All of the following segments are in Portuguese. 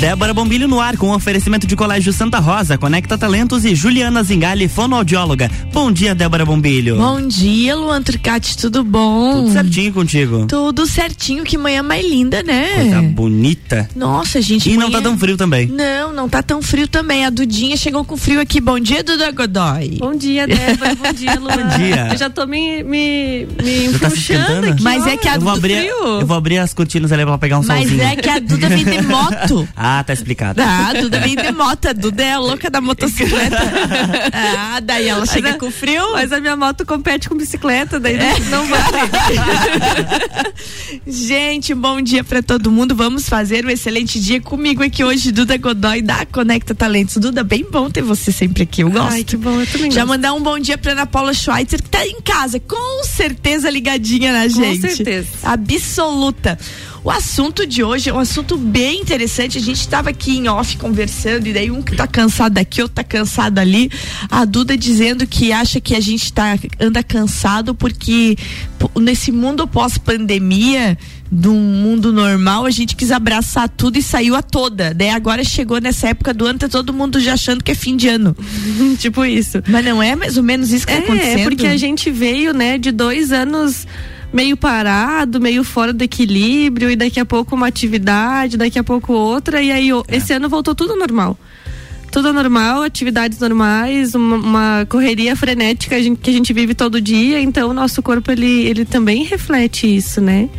Débora Bombilho no ar com oferecimento de Colégio Santa Rosa, Conecta Talentos e Juliana Zingali, fonoaudióloga. Bom dia, Débora Bombilho. Bom dia, Luan Turcati, tudo bom? Tudo certinho contigo. Tudo certinho, que manhã mais linda, né? Coisa bonita. Nossa, gente. E manhã... não tá tão frio também. Não, não tá tão frio também. A Dudinha chegou com frio aqui. Bom dia, Duda Godoy. Bom dia, Débora. Bom dia, Luan. Bom dia. Eu já tô me, me, me Você tá aqui. Mas é olha, que a Eu vou, abrir, frio. eu vou abrir as cortinas ali pra pegar um Mas solzinho. é que a Duda vem de moto. Ah, tá explicado. Ah, Duda vem de moto. A Duda é a louca da motocicleta. ah, daí ela chega é- com frio. Mas a minha moto compete com bicicleta, daí É. não, não vale. Gente, bom dia pra todo mundo. Vamos fazer um excelente dia comigo aqui hoje, Duda Godoy da Conecta Talentos. Duda, bem bom ter você sempre aqui. Eu gosto. Ai, que bom, eu também Já gosto. mandar um bom dia pra Ana Paula Schweitzer, que tá em casa, com certeza ligadinha na Com gente. certeza. Absoluta. O assunto de hoje é um assunto bem interessante. A gente estava aqui em off conversando, e daí um que tá cansado aqui, outro tá cansado ali. A Duda dizendo que acha que a gente tá, anda cansado porque nesse mundo pós-pandemia, de um mundo normal, a gente quis abraçar tudo e saiu a toda. Daí agora chegou nessa época do ano, tá todo mundo já achando que é fim de ano. tipo isso. Mas não é mais ou menos isso que tá É, acontecendo? é porque a gente veio, né, de dois anos meio parado, meio fora do equilíbrio, e daqui a pouco uma atividade, daqui a pouco outra, e aí É. esse ano voltou tudo normal. Tudo normal, atividades normais, uma, uma correria frenética que a gente vive todo dia, então o nosso corpo ele, ele também reflete isso, né?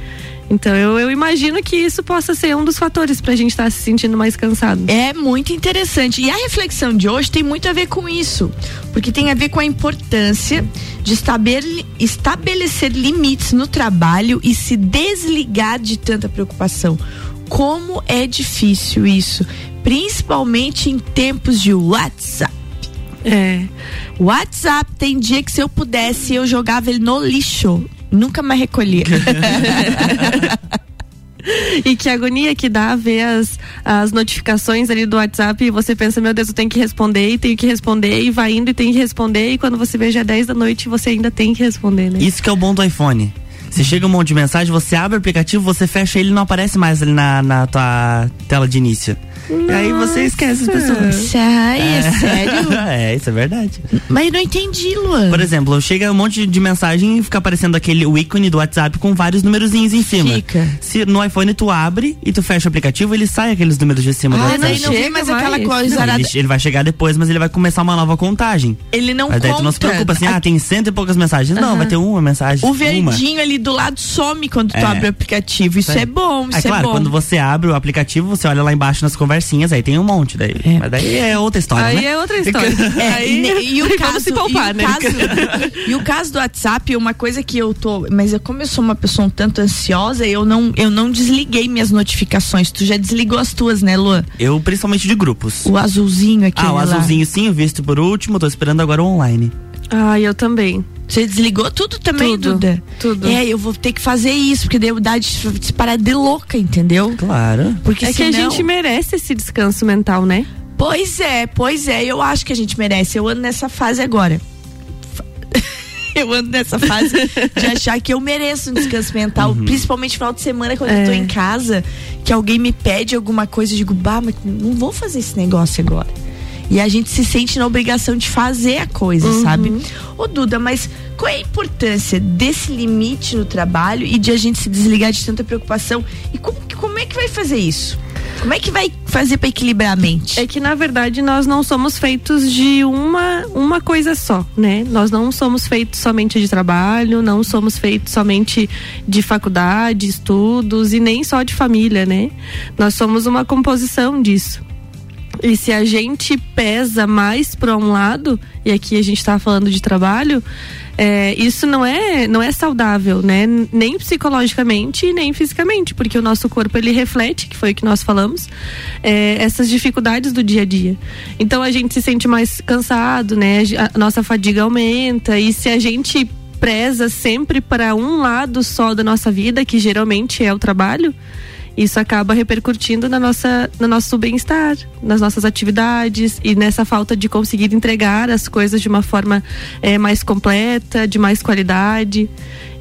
Então eu, eu imagino que isso possa ser um dos fatores pra gente estar se sentindo mais cansado. É muito interessante. E a reflexão de hoje tem muito a ver com isso. Porque tem a ver com a importância de estabele- estabelecer limites no trabalho e se desligar de tanta preocupação. Como é difícil isso, principalmente em tempos de WhatsApp. É. WhatsApp tem dia que se eu pudesse eu jogava ele no lixo, nunca mais recolhia. E que agonia que dá ver as, as notificações ali do WhatsApp e você pensa, meu Deus, eu tenho que responder e tenho que responder e vai indo e tem que responder e quando você vê já é 10 da noite você ainda tem que responder, né? Isso que é o bom do iPhone. Você chega um monte de mensagem, você abre o aplicativo, você fecha ele e não aparece mais ali na, na tua tela de início. E aí você esquece as pessoas. Ai, é sério? é, isso é verdade. Mas não entendi, Luan. Por exemplo, chega um monte de mensagem e fica aparecendo aquele o ícone do WhatsApp com vários numerozinhos em cima. Fica. Se no iPhone tu abre e tu fecha o aplicativo, ele sai aqueles números de cima do Ah, WhatsApp. daí não vem mais aquela coisa. Não, arada- ele, ele vai chegar depois, mas ele vai começar uma nova contagem. Ele não Aí daí conta. tu não se preocupa assim, ah, tem cento e poucas mensagens. Não, vai ter uma mensagem. O uma. verdinho ali do lado some quando tu É. abre o aplicativo. Isso É. é bom, isso É é, claro, bom. quando você abre o aplicativo, você olha lá embaixo nas conversinhas, aí tem um monte daí. É. Mas daí é outra história, Aí né? é outra história. É, Aí, e, e o caso, se poupar, e o né? caso, e o caso do WhatsApp, uma coisa que eu tô, mas eu, como eu sou uma pessoa um tanto ansiosa, eu não, eu não desliguei minhas notificações. Tu já desligou as tuas, né, Luan? Eu, principalmente de grupos. O azulzinho aqui. ah, o azulzinho sim, o visto por último, tô esperando agora o online. Ah, eu também. Você desligou tudo também, Tudo, Duda? tudo. É, eu vou ter que fazer isso, porque daí dá de se parar de louca, entendeu? Claro. Porque É que a senão- gente merece esse descanso mental, né? Pois é, pois é, eu acho que a gente merece. Eu ando nessa fase agora. Eu ando nessa fase de achar que eu mereço um descanso mental, principalmente no final de semana, quando eu tô É. em casa, que alguém me pede alguma coisa, eu digo, bah, mas não vou fazer esse negócio agora. E a gente se sente na obrigação de fazer a coisa, sabe? Ô Duda, mas qual é a importância desse limite no trabalho e de a gente se desligar de tanta preocupação? E como, como é que vai fazer isso? Como é que vai fazer pra equilibrar a mente? É que na verdade nós não somos feitos de uma uma coisa só, né? Nós não somos feitos somente de trabalho, não somos feitos somente de faculdade, estudos e nem só de família, né? Nós somos uma composição disso. E se a gente pesa mais para um lado, e aqui a gente está falando de trabalho, é, isso não é não é saudável, né? Nem psicologicamente nem fisicamente, porque o nosso corpo ele reflete, que foi o que nós falamos, é, essas dificuldades do dia a dia. Então a gente se sente mais cansado, né? A nossa fadiga aumenta e se a gente preza sempre para um lado só da nossa vida, que geralmente é o trabalho, Isso acaba repercutindo na nossa, no nosso bem-estar, nas nossas atividades e nessa falta de conseguir entregar as coisas de uma forma é, mais completa, de mais qualidade.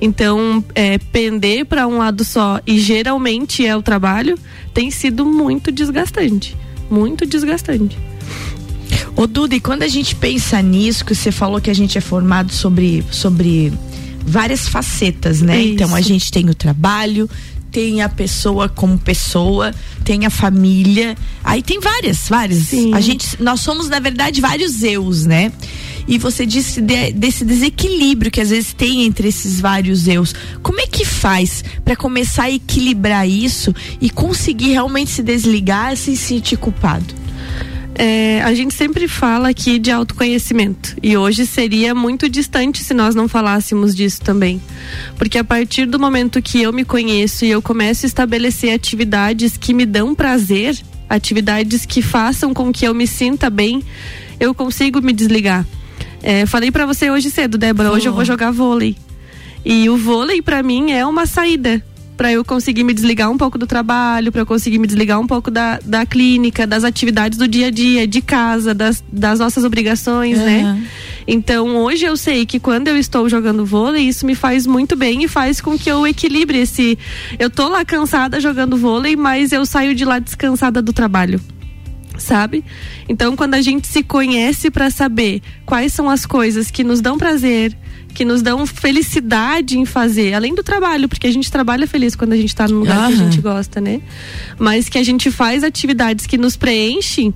Então, é, pender para um lado só e geralmente é o trabalho tem sido muito desgastante, muito desgastante. Ô Duda, e quando a gente pensa nisso, que você falou que a gente é formado sobre, sobre várias facetas, né? Isso. Então a gente tem o trabalho, tem a pessoa como pessoa, tem a família, aí tem várias, várias. Sim. A gente, nós somos na verdade vários eus, né? E você disse de, desse desequilíbrio que às vezes tem entre esses vários eus. Como é que faz para começar a equilibrar isso e conseguir realmente se desligar sem se sentir culpado? É, a gente sempre fala aqui de autoconhecimento e hoje seria muito distante se nós não falássemos disso também. Porque a partir do momento que eu me conheço e eu começo a estabelecer atividades que me dão prazer, atividades que façam com que eu me sinta bem, eu consigo me desligar. É, falei para você hoje cedo, Débora, hoje eu vou jogar vôlei. E o vôlei para mim é uma saída para eu conseguir me desligar um pouco do trabalho, para eu conseguir me desligar um pouco da, da clínica, das atividades do dia a dia, de casa, das, das nossas obrigações, uhum. né? Então hoje eu sei que quando eu estou jogando vôlei, isso me faz muito bem e faz com que eu equilibre esse. Eu tô lá cansada jogando vôlei, mas eu saio de lá descansada do trabalho sabe? Então, quando a gente se conhece para saber quais são as coisas que nos dão prazer, que nos dão felicidade em fazer, além do trabalho, porque a gente trabalha feliz quando a gente está no lugar que a gente gosta, né? Mas que a gente faz atividades que nos preenchem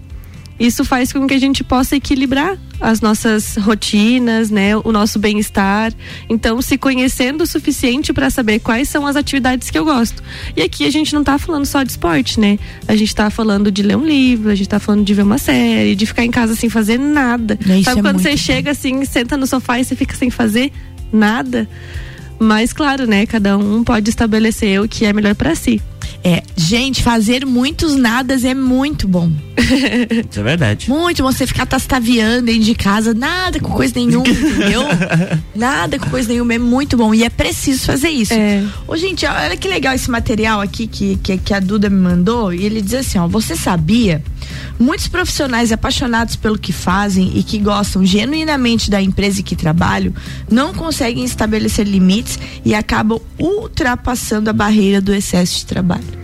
isso faz com que a gente possa equilibrar as nossas rotinas, né, o nosso bem-estar. Então, se conhecendo o suficiente para saber quais são as atividades que eu gosto. E aqui a gente não está falando só de esporte, né? A gente está falando de ler um livro, a gente está falando de ver uma série, de ficar em casa sem fazer nada. Isso Sabe é quando você bom. chega assim, senta no sofá e você fica sem fazer nada? Mas claro, né, cada um pode estabelecer o que é melhor para si. É, gente, fazer muitos nadas é muito bom. Isso é verdade. Muito bom você ficar tastaviando dentro de casa, nada com coisa nenhuma, entendeu? nada com coisa nenhuma, é muito bom. E é preciso fazer isso. É. Ô, gente, olha que legal esse material aqui que, que, que a Duda me mandou. E ele diz assim: ó, você sabia? Muitos profissionais apaixonados pelo que fazem e que gostam genuinamente da empresa em que trabalham não conseguem estabelecer limites e acabam ultrapassando a barreira do excesso de trabalho.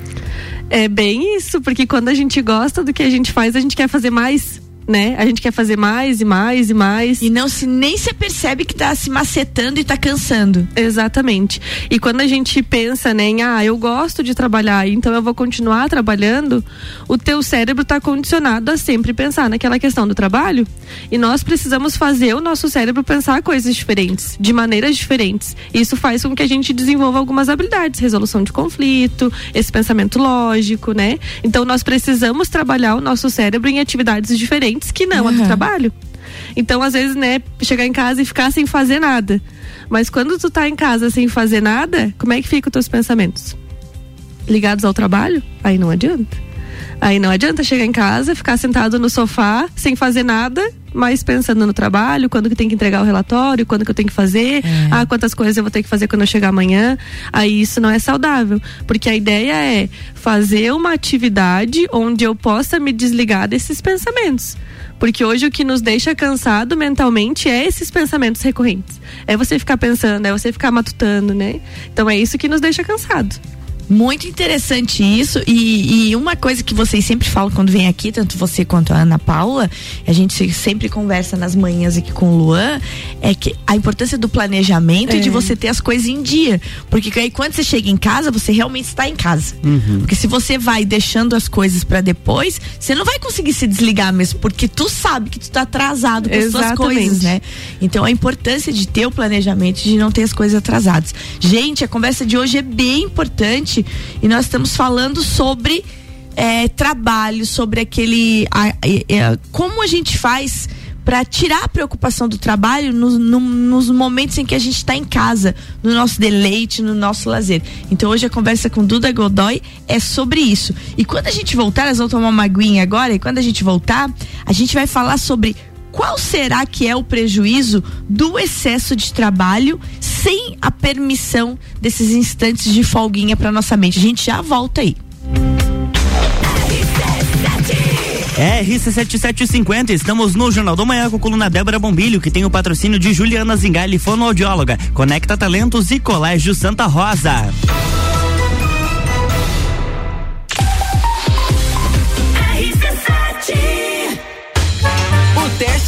É bem isso, porque quando a gente gosta do que a gente faz, a gente quer fazer mais né? A gente quer fazer mais e mais e mais. E não se nem se percebe que tá se macetando e tá cansando. Exatamente. E quando a gente pensa, né, em ah, eu gosto de trabalhar, então eu vou continuar trabalhando, o teu cérebro tá condicionado a sempre pensar naquela questão do trabalho. E nós precisamos fazer o nosso cérebro pensar coisas diferentes, de maneiras diferentes. Isso faz com que a gente desenvolva algumas habilidades, resolução de conflito, esse pensamento lógico, né? Então nós precisamos trabalhar o nosso cérebro em atividades diferentes que não uhum. a do trabalho. Então, às vezes, né, chegar em casa e ficar sem fazer nada. Mas quando tu tá em casa sem fazer nada, como é que ficam os teus pensamentos? Ligados ao trabalho? Aí não adianta. Aí não adianta chegar em casa, ficar sentado no sofá, sem fazer nada, mas pensando no trabalho, quando que tem que entregar o relatório, quando que eu tenho que fazer, é. ah, quantas coisas eu vou ter que fazer quando eu chegar amanhã. Aí isso não é saudável, porque a ideia é fazer uma atividade onde eu possa me desligar desses pensamentos. Porque hoje o que nos deixa cansado mentalmente é esses pensamentos recorrentes. É você ficar pensando, é você ficar matutando, né? Então é isso que nos deixa cansado. Muito interessante isso. E, e, uma coisa que vocês sempre falam quando vem aqui, tanto você quanto a Ana Paula, a gente sempre conversa nas manhãs aqui com o Luan, é que a importância do planejamento é. e de você ter as coisas em dia. Porque aí quando você chega em casa, você realmente está em casa. Uhum. Porque se você vai deixando as coisas para depois, você não vai conseguir se desligar mesmo, porque tu sabe que tu tá atrasado com as suas coisas, né? Então a importância de ter o planejamento, de não ter as coisas atrasadas. Gente, a conversa de hoje é bem importante e nós estamos falando sobre é, trabalho, sobre aquele. A, a, a, como a gente faz para tirar a preocupação do trabalho no, no, nos momentos em que a gente está em casa, no nosso deleite, no nosso lazer. Então hoje a conversa com Duda Godoy é sobre isso. E quando a gente voltar, nós vamos tomar uma aguinha agora, e quando a gente voltar, a gente vai falar sobre qual será que é o prejuízo do excesso de trabalho sem a permissão desses instantes de folguinha para nossa mente? A gente já volta aí. RC7750, estamos no Jornal do Manhã com a coluna Débora Bombilho, que tem o patrocínio de Juliana Zingali, fonoaudióloga, Conecta Talentos e Colégio Santa Rosa.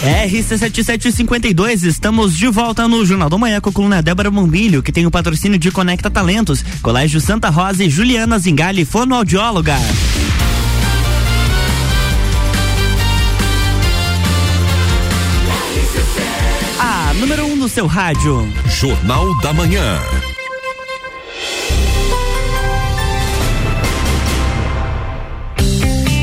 RC7752, estamos de volta no Jornal do Manhã com a coluna Débora Bombilho, que tem o patrocínio de Conecta Talentos, Colégio Santa Rosa e Juliana Zingali, fonoaudióloga. A número 1 um no seu rádio. Jornal da Manhã.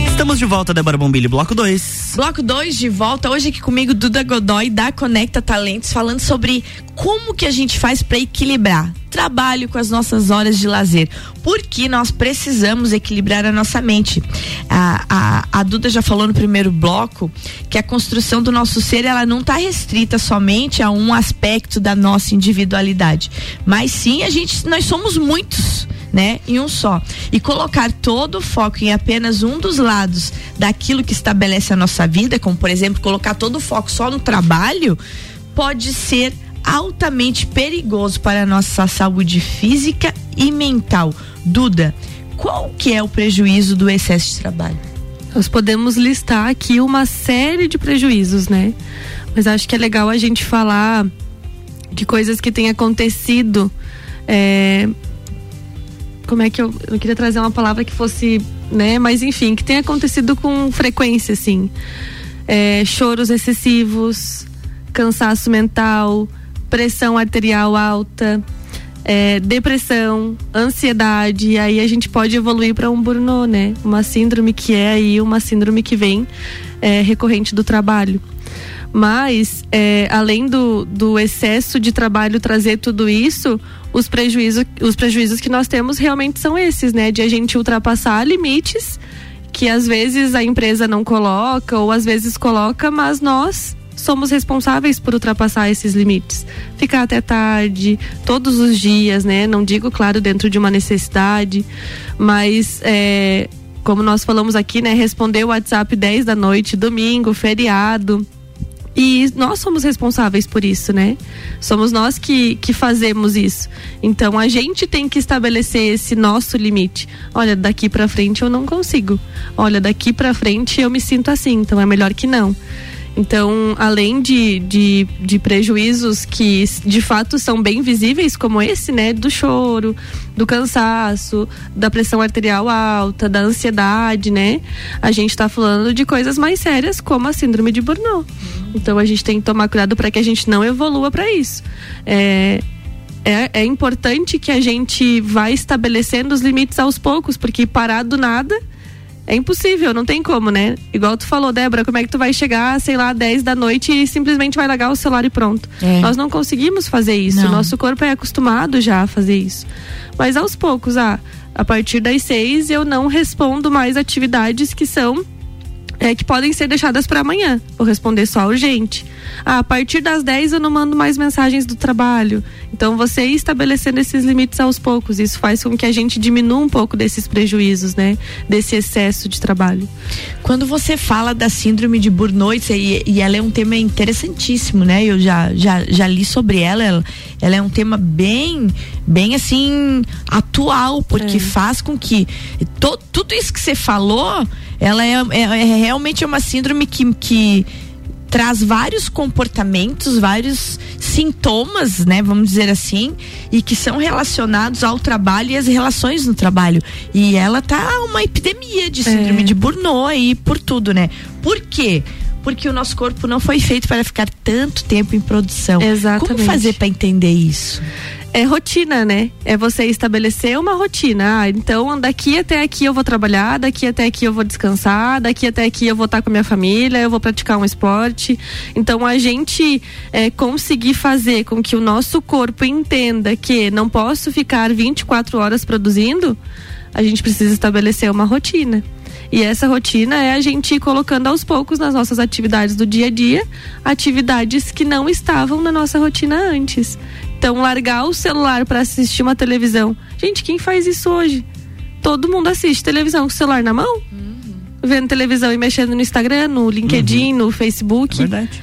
Estamos de volta, Débora Bombilho, bloco 2. Bloco 2 de volta, hoje aqui comigo Duda Godoy da Conecta Talentos, falando sobre como que a gente faz para equilibrar trabalho com as nossas horas de lazer. Porque nós precisamos equilibrar a nossa mente. A, a, a Duda já falou no primeiro bloco que a construção do nosso ser ela não está restrita somente a um aspecto da nossa individualidade, mas sim a gente nós somos muitos né, em um só. E colocar todo o foco em apenas um dos lados daquilo que estabelece a nossa vida, como por exemplo, colocar todo o foco só no trabalho, pode ser altamente perigoso para a nossa saúde física e mental. Duda, qual que é o prejuízo do excesso de trabalho? Nós podemos listar aqui uma série de prejuízos, né? Mas acho que é legal a gente falar de coisas que têm acontecido é, como é que eu, eu queria trazer uma palavra que fosse, né? Mas enfim, que tem acontecido com frequência, assim. É, choros excessivos, cansaço mental, pressão arterial alta, é, depressão, ansiedade, e aí a gente pode evoluir para um burnout, né? Uma síndrome que é aí uma síndrome que vem é, recorrente do trabalho. Mas, é, além do, do excesso de trabalho trazer tudo isso, os prejuízos, os prejuízos que nós temos realmente são esses, né? De a gente ultrapassar limites que às vezes a empresa não coloca ou às vezes coloca, mas nós somos responsáveis por ultrapassar esses limites. Ficar até tarde, todos os dias, né? Não digo, claro, dentro de uma necessidade, mas é, como nós falamos aqui, né? Responder o WhatsApp 10 da noite, domingo, feriado. E nós somos responsáveis por isso, né? Somos nós que, que fazemos isso. Então a gente tem que estabelecer esse nosso limite. Olha, daqui para frente eu não consigo. Olha, daqui para frente eu me sinto assim, então é melhor que não. Então, além de, de, de, prejuízos que de fato são bem visíveis, como esse, né? Do choro, do cansaço, da pressão arterial alta, da ansiedade, né? A gente está falando de coisas mais sérias, como a síndrome de burnout. Então, a gente tem que tomar cuidado para que a gente não evolua para isso. É, é, é importante que a gente vá estabelecendo os limites aos poucos, porque parar do nada é impossível, não tem como, né? Igual tu falou, Débora, como é que tu vai chegar, sei lá, 10 da noite e simplesmente vai largar o celular e pronto. É. Nós não conseguimos fazer isso. Não. Nosso corpo é acostumado já a fazer isso. Mas aos poucos, ah, a partir das seis eu não respondo mais atividades que são é, que podem ser deixadas para amanhã. Vou responder só urgente. Ah, a partir das 10 eu não mando mais mensagens do trabalho. Então você ir estabelecendo esses limites aos poucos, isso faz com que a gente diminua um pouco desses prejuízos, né? Desse excesso de trabalho. Quando você fala da síndrome de Burnout, e, e ela é um tema interessantíssimo, né? Eu já, já, já li sobre ela, ela, ela é um tema bem, bem assim, atual, porque é. faz com que to, tudo isso que você falou, ela é, é, é realmente uma síndrome que, que traz vários comportamentos, vários sintomas, né, vamos dizer assim, e que são relacionados ao trabalho e às relações no trabalho. E ela tá uma epidemia de síndrome é. de Burnout aí por tudo, né? Por quê? Porque o nosso corpo não foi feito para ficar tanto tempo em produção. Exatamente. Como fazer para entender isso? É rotina, né? É você estabelecer uma rotina. Ah, então daqui até aqui eu vou trabalhar, daqui até aqui eu vou descansar, daqui até aqui eu vou estar com a minha família, eu vou praticar um esporte. Então a gente é, conseguir fazer com que o nosso corpo entenda que não posso ficar 24 horas produzindo, a gente precisa estabelecer uma rotina. E essa rotina é a gente ir colocando aos poucos nas nossas atividades do dia a dia, atividades que não estavam na nossa rotina antes. Então, largar o celular para assistir uma televisão. Gente, quem faz isso hoje? Todo mundo assiste televisão com o celular na mão? Uhum. Vendo televisão e mexendo no Instagram, no LinkedIn, uhum. no Facebook. É verdade.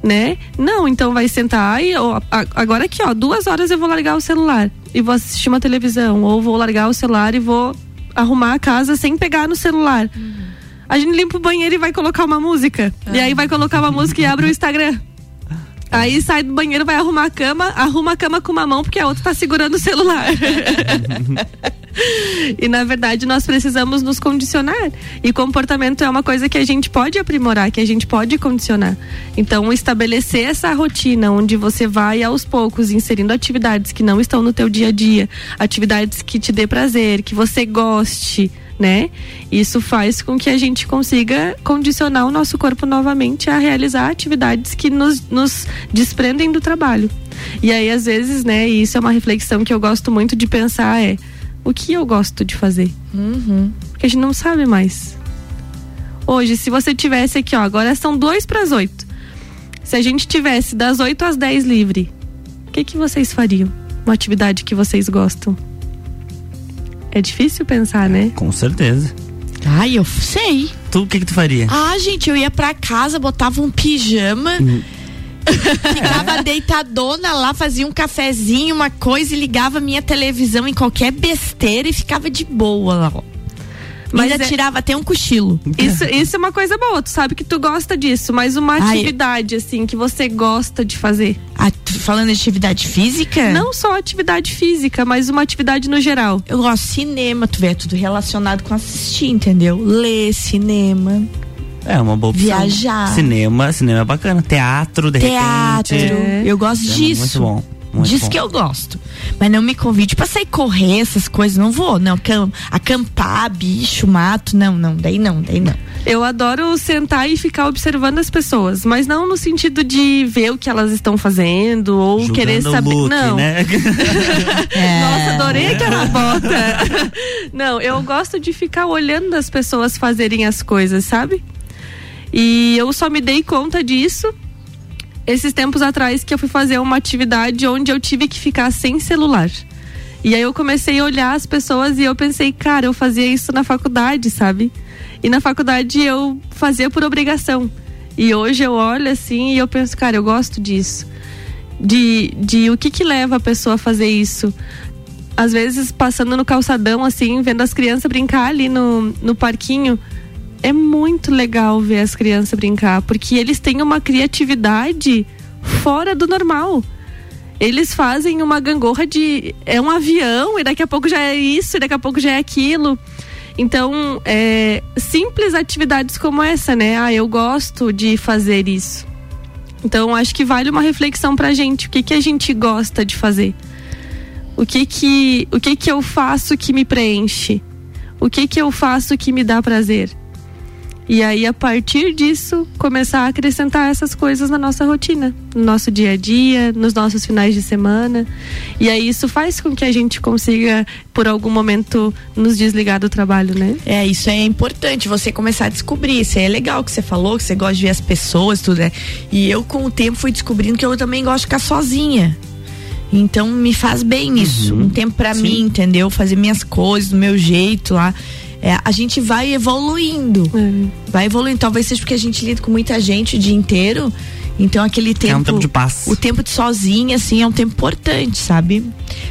Né? Não, então vai sentar e ó, agora aqui, ó, duas horas eu vou largar o celular e vou assistir uma televisão. Ou vou largar o celular e vou arrumar a casa sem pegar no celular. Uhum. A gente limpa o banheiro e vai colocar uma música. E aí vai colocar uma música e abre o Instagram. Aí sai do banheiro, vai arrumar a cama, arruma a cama com uma mão porque a outra tá segurando o celular. e na verdade nós precisamos nos condicionar. E comportamento é uma coisa que a gente pode aprimorar, que a gente pode condicionar. Então estabelecer essa rotina onde você vai aos poucos inserindo atividades que não estão no teu dia a dia, atividades que te dê prazer, que você goste né? Isso faz com que a gente consiga condicionar o nosso corpo novamente a realizar atividades que nos, nos desprendem do trabalho. E aí, às vezes, né, e isso é uma reflexão que eu gosto muito de pensar, é o que eu gosto de fazer? Uhum. Porque a gente não sabe mais. Hoje, se você tivesse aqui, ó, agora são dois para as oito. Se a gente tivesse das oito às dez livre, o que, que vocês fariam? Uma atividade que vocês gostam? É difícil pensar, né? Com certeza. Ai, eu sei. Tu, o que que tu faria? Ah, gente, eu ia pra casa, botava um pijama. Hum. Ficava deitadona lá, fazia um cafezinho, uma coisa e ligava minha televisão em qualquer besteira e ficava de boa lá. Mas ainda é... tirava até um cochilo. Isso, isso é uma coisa boa, tu sabe que tu gosta disso, mas uma Ai. atividade, assim, que você gosta de fazer. Ah, falando de atividade física? Não só atividade física, mas uma atividade no geral. Eu gosto de cinema, tu vê, é tudo relacionado com assistir, entendeu? Ler, cinema. É uma boa opção. Viajar. Cinema, cinema é bacana. Teatro, de Teatro. repente. É. Eu gosto é disso. Muito bom. Muito Diz bom. que eu gosto. Mas não me convide pra sair correr, essas coisas. Não vou, não. Acampar, bicho, mato. Não, não. Daí não, daí não. Eu adoro sentar e ficar observando as pessoas, mas não no sentido de ver o que elas estão fazendo ou Julgando querer saber. Look, não. Né? É. Nossa, adorei aquela bota. não, eu gosto de ficar olhando as pessoas fazerem as coisas, sabe? E eu só me dei conta disso esses tempos atrás que eu fui fazer uma atividade onde eu tive que ficar sem celular. E aí eu comecei a olhar as pessoas e eu pensei, cara, eu fazia isso na faculdade, sabe? E na faculdade eu fazia por obrigação. E hoje eu olho assim e eu penso, cara, eu gosto disso. De, de o que que leva a pessoa a fazer isso. Às vezes passando no calçadão, assim, vendo as crianças brincar ali no, no parquinho é muito legal ver as crianças brincar, porque eles têm uma criatividade fora do normal. Eles fazem uma gangorra de. É um avião, e daqui a pouco já é isso, e daqui a pouco já é aquilo. Então, é, simples atividades como essa, né? Ah, eu gosto de fazer isso. Então, acho que vale uma reflexão pra gente. O que, que a gente gosta de fazer? O que que, o que que eu faço que me preenche? O que que eu faço que me dá prazer? E aí, a partir disso, começar a acrescentar essas coisas na nossa rotina, no nosso dia a dia, nos nossos finais de semana. E aí, isso faz com que a gente consiga, por algum momento, nos desligar do trabalho, né? É, isso é importante, você começar a descobrir. Isso é legal que você falou, que você gosta de ver as pessoas, tudo, né? E eu, com o tempo, fui descobrindo que eu também gosto de ficar sozinha. Então me faz bem isso. Um tempo para mim, entendeu? Fazer minhas coisas do meu jeito lá. É, a gente vai evoluindo. Vai evoluindo. Talvez seja porque a gente lida com muita gente o dia inteiro. Então aquele tempo. É um tempo de paz. O tempo de sozinha, assim, é um tempo importante, sabe?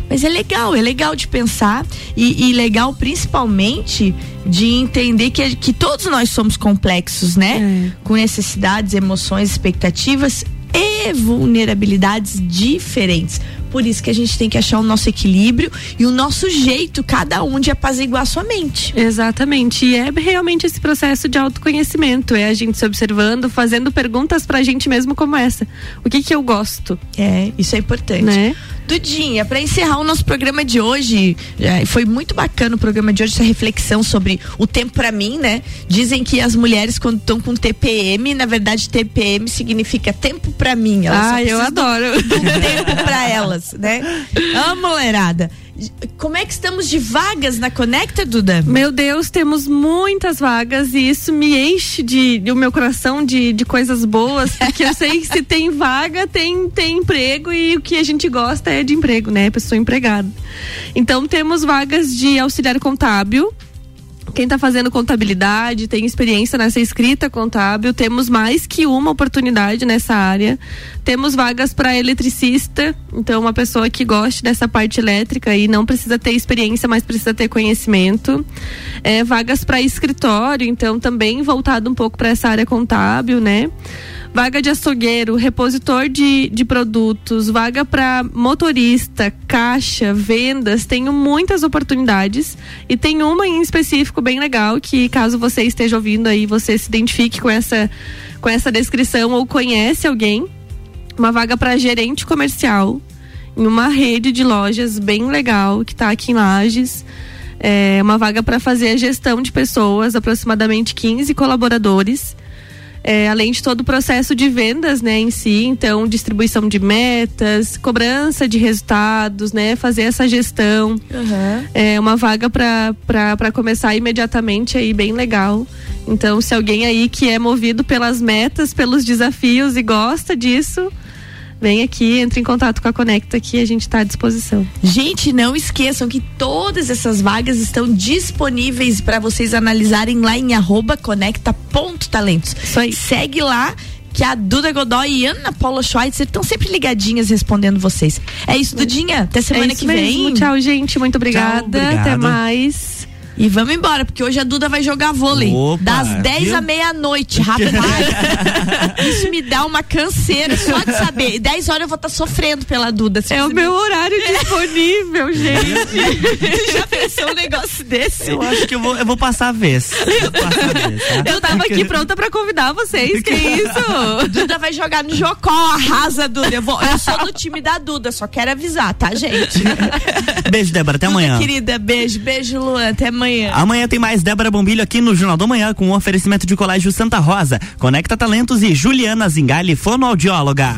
Mas é legal, é legal de pensar e, e legal principalmente de entender que, que todos nós somos complexos, né? Com necessidades, emoções, expectativas e vulnerabilidades diferentes. Por isso que a gente tem que achar o nosso equilíbrio e o nosso jeito, cada um, de apaziguar a sua mente. Exatamente. E é realmente esse processo de autoconhecimento. É a gente se observando, fazendo perguntas pra gente mesmo como essa. O que que eu gosto? É, isso é importante. Né? Dudinha, para encerrar o nosso programa de hoje, é, foi muito bacana o programa de hoje, essa reflexão sobre o tempo para mim, né? Dizem que as mulheres quando estão com TPM, na verdade TPM significa tempo para mim. Elas Ah, eu adoro. do tempo para elas, né? Ah, mulherada. Como é que estamos de vagas na Conecta, Duda? Meu Deus, temos muitas vagas e isso me enche de, de o meu coração de, de coisas boas, porque eu sei que se tem vaga, tem, tem emprego e o que a gente gosta é de emprego, né? Pessoa empregada. Então temos vagas de auxiliar contábil. Quem está fazendo contabilidade, tem experiência nessa escrita contábil, temos mais que uma oportunidade nessa área. Temos vagas para eletricista, então uma pessoa que goste dessa parte elétrica e não precisa ter experiência, mas precisa ter conhecimento. É, vagas para escritório, então também voltado um pouco para essa área contábil, né? Vaga de açougueiro, repositor de, de produtos, vaga para motorista, caixa, vendas, tenho muitas oportunidades e tem uma em específico bem legal que caso você esteja ouvindo aí, você se identifique com essa com essa descrição ou conhece alguém, uma vaga para gerente comercial em uma rede de lojas bem legal que está aqui em Lages. É uma vaga para fazer a gestão de pessoas, aproximadamente 15 colaboradores. É, além de todo o processo de vendas, né, em si, então distribuição de metas, cobrança de resultados, né, fazer essa gestão. É uma vaga para começar imediatamente aí bem legal. Então, se alguém aí que é movido pelas metas, pelos desafios e gosta disso, vem aqui, entre em contato com a Conecta que a gente está à disposição. Gente, não esqueçam que todas essas vagas estão disponíveis para vocês analisarem lá em arroba conecta.talentos. Isso aí. Segue lá que a Duda Godoy e Ana Paula Schweitzer estão sempre ligadinhas respondendo vocês. É isso, Dudinha. Até semana é isso que vem. mesmo. Tchau, gente. Muito obrigada. obrigado. Até mais. E vamos embora, porque hoje a Duda vai jogar vôlei. Opa, das 10 viu? à meia-noite, rápido. Ai, Isso me dá uma canseira só de saber. 10 horas eu vou estar sofrendo pela Duda. É o meu horário disponível, gente. Já pensou um negócio desse? Eu acho que eu vou, eu vou passar a vez. Passar a vez, tá? Eu tava aqui pronta pra convidar vocês. Que isso? Duda vai jogar no Jocó, arrasa, Duda. Eu, vou, eu sou do time da Duda, só quero avisar, tá, gente? Beijo, Débora. Até Duda, amanhã. querida, beijo, beijo, Luan. Até amanhã. Amanhã tem mais Débora Bombilho aqui no Jornal do Manhã com um oferecimento de Colégio Santa Rosa, Conecta Talentos e Juliana Zingali, fonoaudióloga.